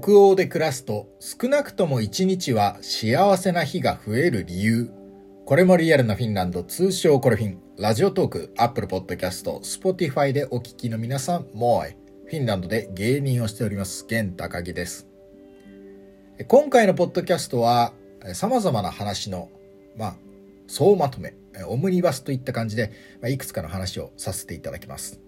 北欧で暮らすと少なくとも1日は幸せな日が増える理由。これもリアルなフィンランド、通称これフィン、ラジオトーク、アップルポッドキャスト、スポティファイでお聞きの皆さん、もうフィンランドで芸人をしております、玄高木です。今回のポッドキャストは、様々な話の、まあ、総まとめ、オムニバスといった感じで、まあ、いくつかの話をさせていただきます。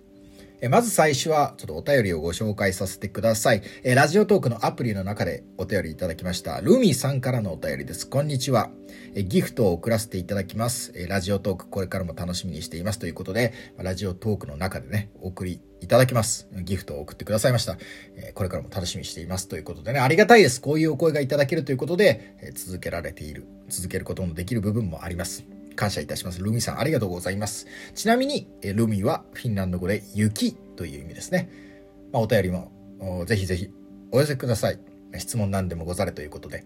えまず最初は、ちょっとお便りをご紹介させてください。えラジオトークのアプリの中でお便りいただきました。ルミさんからのお便りです。こんにちは。えギフトを送らせていただきます。えラジオトークこれからも楽しみにしていますということで、ラジオトークの中でね、お送りいただきます。ギフトを送ってくださいました。えこれからも楽しみにしていますということでね、ありがたいです。こういうお声がいただけるということで、え続けられている、続けることもできる部分もあります。感謝いたします。ルミさん、ありがとうございます。ちなみに、ルミはフィンランド語で雪という意味ですね。まあ、お便りもぜひぜひお寄せください。質問何でもござれということで。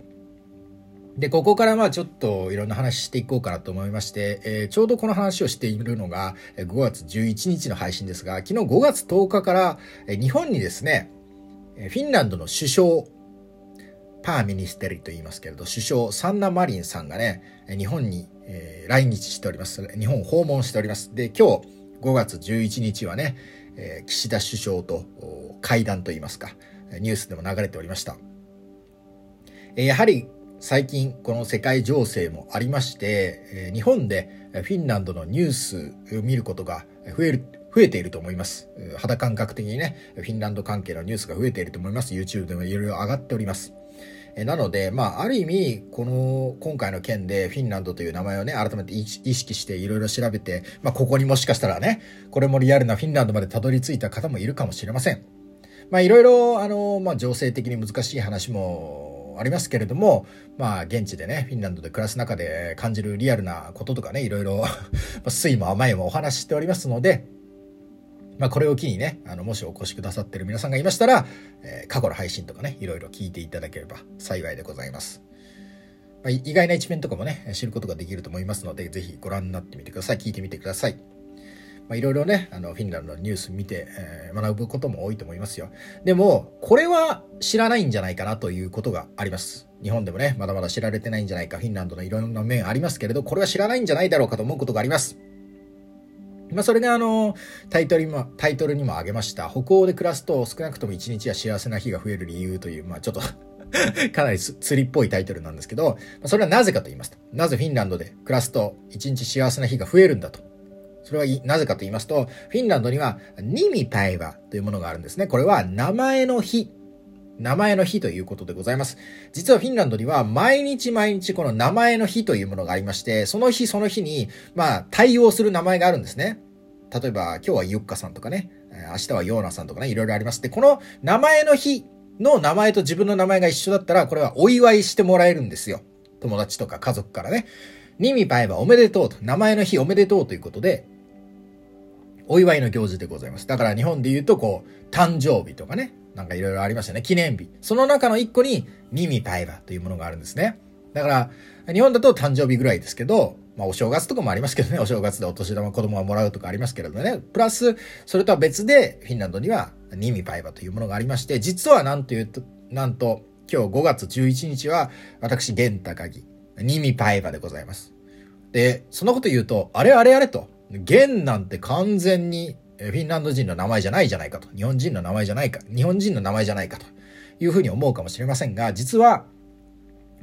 で、ここからまあちょっといろんな話していこうかなと思いまして、えー、ちょうどこの話をしているのが5月11日の配信ですが、昨日5月10日から日本にですね、フィンランドの首相、パーミニステリと言いますけれど、首相サンナ・マリンさんがね、日本に、えー、来日しております。日本訪問しております。で、今日5月11日はね、えー、岸田首相と会談といいますか、ニュースでも流れておりました。えー、やはり最近この世界情勢もありまして、えー、日本でフィンランドのニュースを見ることが増える、増えていると思います。肌感覚的にね、フィンランド関係のニュースが増えていると思います。YouTube でもいろいろ上がっております。なので、まあ、ある意味、この、今回の件でフィンランドという名前をね、改めて意識していろいろ調べて、まあ、ここにもしかしたらね、これもリアルなフィンランドまでたどり着いた方もいるかもしれません。まあ、いろいろ、あの、まあ、情勢的に難しい話もありますけれども、まあ、現地でね、フィンランドで暮らす中で感じるリアルなこととかね、いろいろ、酸いも甘いもお話ししておりますので、まあ、これを機にね、あの、もしお越しくださってる皆さんがいましたら、えー、過去の配信とかね、いろいろ聞いていただければ幸いでございます。まあ、意外な一面とかもね、知ることができると思いますので、ぜひご覧になってみてください。聞いてみてください。まあ、いろいろね、あの、フィンランドのニュース見て、えー、学ぶことも多いと思いますよ。でも、これは知らないんじゃないかなということがあります。日本でもね、まだまだ知られてないんじゃないか、フィンランドのいろんな面ありますけれど、これは知らないんじゃないだろうかと思うことがあります。まあ、それがあの、タイトルにも、タイトルにも挙げました。北欧で暮らすと少なくとも一日は幸せな日が増える理由という、まあ、ちょっと かなり釣りっぽいタイトルなんですけど、それはなぜかと言いますと。なぜフィンランドで暮らすと一日幸せな日が増えるんだと。それはなぜかと言いますと、フィンランドにはニミパイバというものがあるんですね。これは名前の日。名前の日ということでございます。実はフィンランドには毎日毎日この名前の日というものがありまして、その日その日に、まあ、対応する名前があるんですね。例えば、今日はユッカさんとかね、明日はヨーナさんとかね、いろいろあります。で、この名前の日の名前と自分の名前が一緒だったら、これはお祝いしてもらえるんですよ。友達とか家族からね。にみばえばおめでとうと、名前の日おめでとうということで、お祝いの行事でございます。だから日本で言うと、こう、誕生日とかね、なんかいろいろありましたね。記念日。その中の一個に、にみばえばというものがあるんですね。だから、日本だと誕生日ぐらいですけど、まあお正月とかもありますけどね、お正月でお年玉子供がもらうとかありますけれどね。プラス、それとは別で、フィンランドには、ニミパイバというものがありまして、実はなんというと、なんと、今日5月11日は、私、ゲンタカギ、ニミパイバでございます。で、そのこと言うと、あれあれあれと、ゲンなんて完全にフィンランド人の名前じゃないじゃないかと、日本人の名前じゃないか、日本人の名前じゃないかというふうに思うかもしれませんが、実は、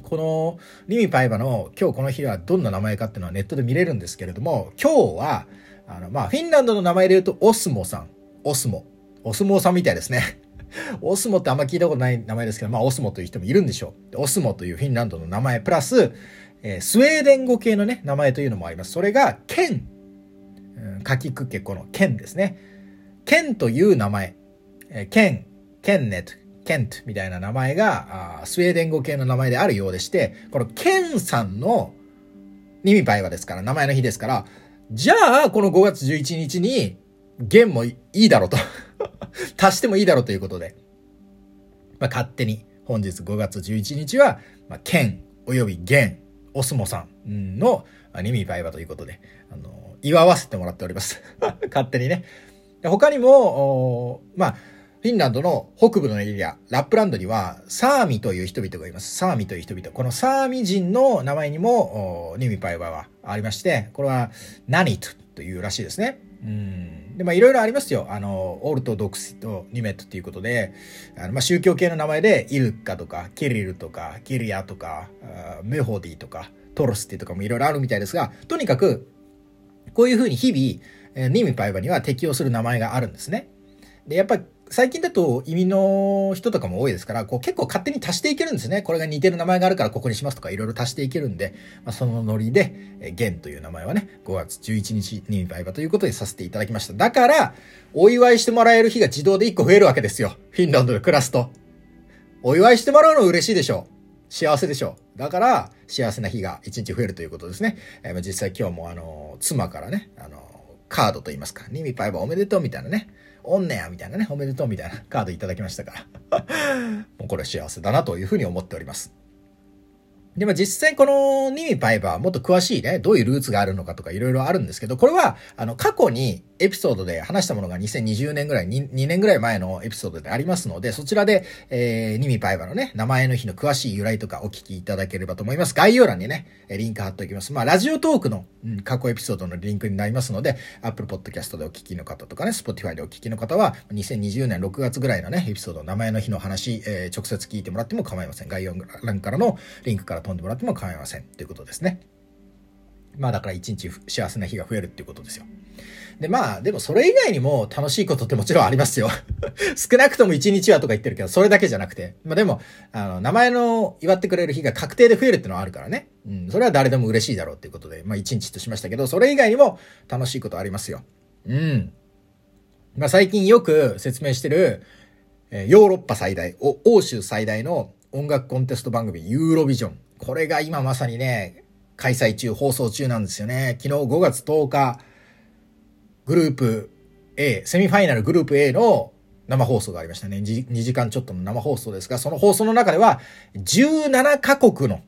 このリミパイバの今日この日はどんな名前かっていうのはネットで見れるんですけれども、今日は、あの、まあ、フィンランドの名前で言うとオスモさん。オスモ。オスモさんみたいですね。オスモってあんま聞いたことない名前ですけど、まあ、オスモという人もいるんでしょう。オスモというフィンランドの名前、プラス、えー、スウェーデン語系のね、名前というのもあります。それが、ケン。かきくけこのケンですね。ケンという名前。えー、ケン、ケンネット、ケントみたいな名前があ、スウェーデン語系の名前であるようでして、このケンさんのニミパイはですから、名前の日ですから、じゃあ、この5月11日に、ゲンもいいだろうと 足してもいいだろうということで、まあ、勝手に本日5月11日は、まあ、ケン及びゲン、オスモさんのニミパイバということで、あの、祝わせてもらっております 勝手にね。他にも、まあ、フィンランドの北部のエリア、ラップランドには、サーミという人々がいます。サーミという人々。このサーミ人の名前にも、ニミパイバはありまして、これは、ナニトというらしいですね。うん。で、まあ、いろいろありますよ。あの、オルトドクスとニメットっていうことで、あのまあ、宗教系の名前で、イルカとか、キリルとか、キリアとか、メホディとか、トロスティとかもいろいろあるみたいですが、とにかく、こういうふうに日々、ニミパイバには適用する名前があるんですね。で、やっぱ最近だと移民の人とかも多いですから、こう結構勝手に足していけるんですね。これが似てる名前があるからここにしますとかいろいろ足していけるんで、まあ、そのノリで、えゲンという名前はね、5月11日にバイバということでさせていただきました。だから、お祝いしてもらえる日が自動で1個増えるわけですよ。フィンランドで暮らすと。お祝いしてもらうの嬉しいでしょう。幸せでしょう。だから、幸せな日が一日増えるということですね。えー、実際今日もあの、妻からね、あの、カードと言いますか、ニミパイバおめでとうみたいなね、おんねやみたいなね、おめでとうみたいなカードいただきましたから。もうこれ幸せだなというふうに思っております。でも実際このニミパイバーもっと詳しいね、どういうルーツがあるのかとかいろいろあるんですけど、これは、あの、過去にエピソードで話したものが2020年ぐらい、2, 2年ぐらい前のエピソードでありますので、そちらで、えー、ニミパイバのね、名前の日の詳しい由来とかお聞きいただければと思います。概要欄にね、リンク貼っておきます。まあ、ラジオトークの、うん、過去エピソードのリンクになりますので、Apple Podcast でお聞きの方とかね、Spotify でお聞きの方は、2020年6月ぐらいのね、エピソード、名前の日の話、えー、直接聞いてもらっても構いません。概要欄からのリンクから飛んでもらっても構いません。ということですね。まあだから一日幸せな日が増えるっていうことですよ。で、まあ、でもそれ以外にも楽しいことってもちろんありますよ。少なくとも1日はとか言ってるけど、それだけじゃなくて。まあでも、あの、名前の祝ってくれる日が確定で増えるってのはあるからね。うん、それは誰でも嬉しいだろうっていうことで、まあ1日としましたけど、それ以外にも楽しいことありますよ。うん。まあ最近よく説明してる、えヨーロッパ最大、欧州最大の音楽コンテスト番組、ユーロビジョン。これが今まさにね、開催中、放送中なんですよね。昨日5月10日、グループ A、セミファイナルグループ A の生放送がありましたね。2時間ちょっとの生放送ですが、その放送の中では、17カ国の、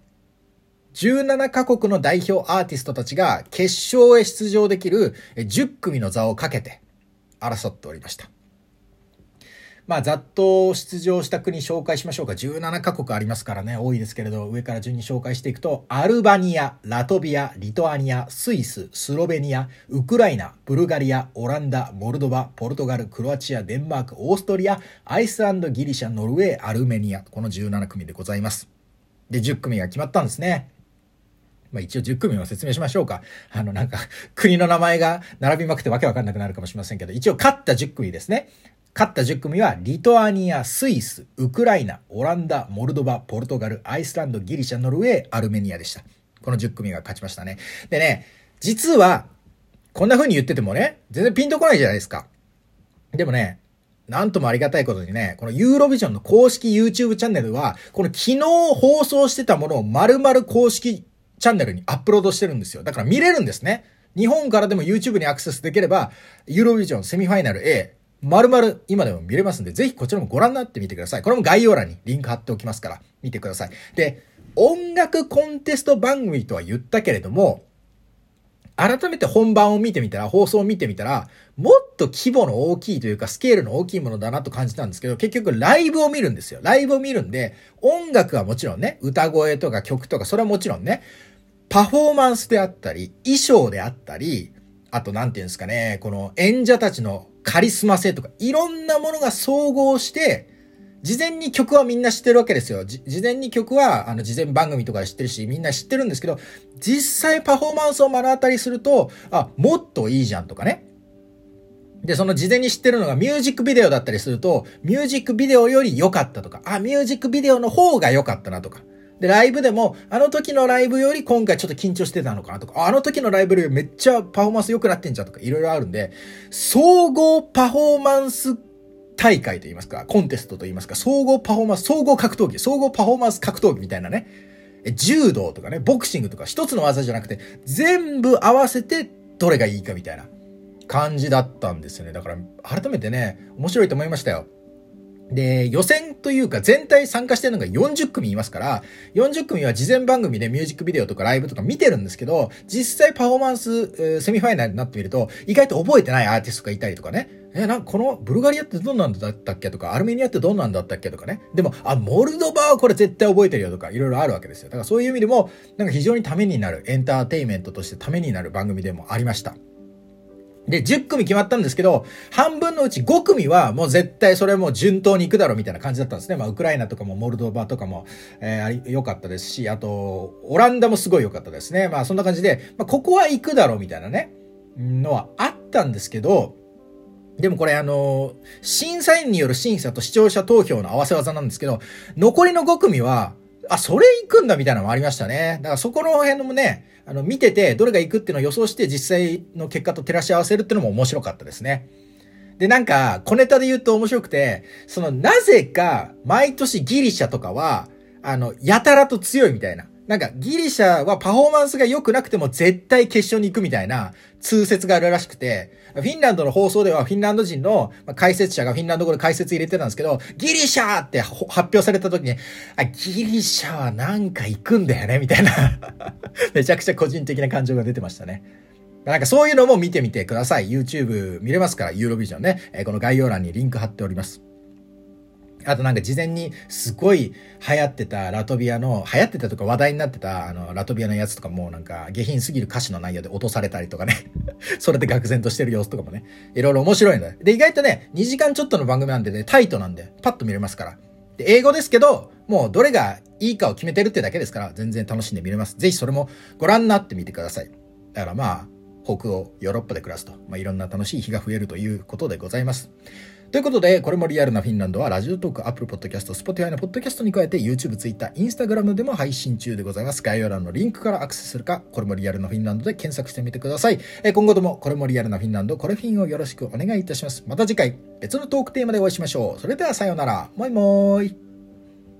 17カ国の代表アーティストたちが決勝へ出場できる10組の座をかけて争っておりました。まあ、ざっと出場した国紹介しましょうか。17カ国ありますからね、多いですけれど、上から順に紹介していくと、アルバニア、ラトビア、リトアニア、スイス、スロベニア、ウクライナ、ブルガリア、オランダ、モルドバ、ポルトガル、クロアチア、デンマーク、オーストリア、アイスランド、ギリシャ、ノルウェー、アルメニア。この17組でございます。で、10組が決まったんですね。まあ一応10組を説明しましょうか。あのなんか国の名前が並びまくってわけわかんなくなるかもしれませんけど、一応勝った10組ですね。勝った10組はリトアニア、スイス、ウクライナ、オランダ、モルドバ、ポルトガル、アイスランド、ギリシャ、ノルウェー、アルメニアでした。この10組が勝ちましたね。でね、実は、こんな風に言っててもね、全然ピンとこないじゃないですか。でもね、なんともありがたいことにね、このユーロビジョンの公式 YouTube チャンネルは、この昨日放送してたものを丸々公式チャンネルにアップロードしてるんですよ。だから見れるんですね。日本からでも YouTube にアクセスできれば、ユーロビジョンセミファイナル A、丸々今でも見れますんで、ぜひこちらもご覧になってみてください。これも概要欄にリンク貼っておきますから、見てください。で、音楽コンテスト番組とは言ったけれども、改めて本番を見てみたら、放送を見てみたら、もっと規模の大きいというか、スケールの大きいものだなと感じたんですけど、結局ライブを見るんですよ。ライブを見るんで、音楽はもちろんね、歌声とか曲とか、それはもちろんね、パフォーマンスであったり、衣装であったり、あとなんていうんですかね、この演者たちのカリスマ性とか、いろんなものが総合して、事前に曲はみんな知ってるわけですよ。事前に曲は、あの、事前番組とか知ってるし、みんな知ってるんですけど、実際パフォーマンスを目の当たりすると、あ、もっといいじゃんとかね。で、その事前に知ってるのがミュージックビデオだったりすると、ミュージックビデオより良かったとか、あ、ミュージックビデオの方が良かったなとか。で、ライブでも、あの時のライブより今回ちょっと緊張してたのかなとか、あの時のライブよりめっちゃパフォーマンス良くなってんじゃんとか、いろいろあるんで、総合パフォーマンス大会と言いますか、コンテストと言いますか、総合パフォーマンス、総合格闘技、総合パフォーマンス格闘技みたいなね、柔道とかね、ボクシングとか一つの技じゃなくて、全部合わせてどれがいいかみたいな感じだったんですよね。だから、改めてね、面白いと思いましたよ。で、予選というか全体参加してるのが40組いますから、40組は事前番組でミュージックビデオとかライブとか見てるんですけど、実際パフォーマンス、セミファイナルになってみると、意外と覚えてないアーティストがいたりとかね。え、なんかこのブルガリアってどんなんだったっけ？とか、アルメニアってどんなんだったっけ？とかね。でも、あ、モルドバはこれ絶対覚えてるよとか、いろいろあるわけですよ。だからそういう意味でも、なんか非常にためになる、エンターテイメントとしてためになる番組でもありました。で、10組決まったんですけど、半分のうち5組はもう絶対それも順当に行くだろうみたいな感じだったんですね。まあ、ウクライナとかもモルドバとかも、えー、良かったですし、あと、オランダもすごい良かったですね。まあ、そんな感じで、まあ、ここは行くだろうみたいなね、のはあったんですけど、でもこれあの、審査員による審査と視聴者投票の合わせ技なんですけど、残りの5組は、あ、それ行くんだみたいなのもありましたね。だからそこの辺のもね、あの、見てて、どれが行くっていうのを予想して実際の結果と照らし合わせるっていうのも面白かったですね。で、なんか、小ネタで言うと面白くて、その、なぜか、毎年ギリシャとかは、あの、やたらと強いみたいな。なんか、ギリシャはパフォーマンスが良くなくても絶対決勝に行くみたいな通説があるらしくて、フィンランドの放送ではフィンランド人の解説者がフィンランド語で解説入れてたんですけど、ギリシャって発表された時に、あ、ギリシャはなんか行くんだよねみたいな めちゃくちゃ個人的な感情が出てましたね。なんかそういうのも見てみてください。YouTube 見れますから、ユーロビジョンね。えこの概要欄にリンク貼っております。あとなんか事前にすごい流行ってたラトビアの、流行ってたとか話題になってたあのラトビアのやつとかもなんか下品すぎる歌詞の内容で落とされたりとかね それで愕然としてる様子とかもね、いろいろ面白いんだ。で、意外とね、2時間ちょっとの番組なんでね、タイトなんで、パッと見れますから。で、英語ですけど、もうどれがいいかを決めてるってだけですから、全然楽しんで見れます。ぜひそれもご覧になってみてください。だからまあ、北欧、ヨーロッパで暮らすと、まあ、いろんな楽しい日が増えるということでございます。ということで、これもリアルなフィンランドは、ラジオトーク、アップルポッドキャスト、スポティファイのポッドキャストに加えて、YouTube、Twitter、Instagram でも配信中でございます。概要欄のリンクからアクセスするか、これもリアルなフィンランドで検索してみてください。え今後とも、これもリアルなフィンランド、これフィンをよろしくお願いいたします。また次回、別のトークテーマでお会いしましょう。それではさようなら。 Moi moi。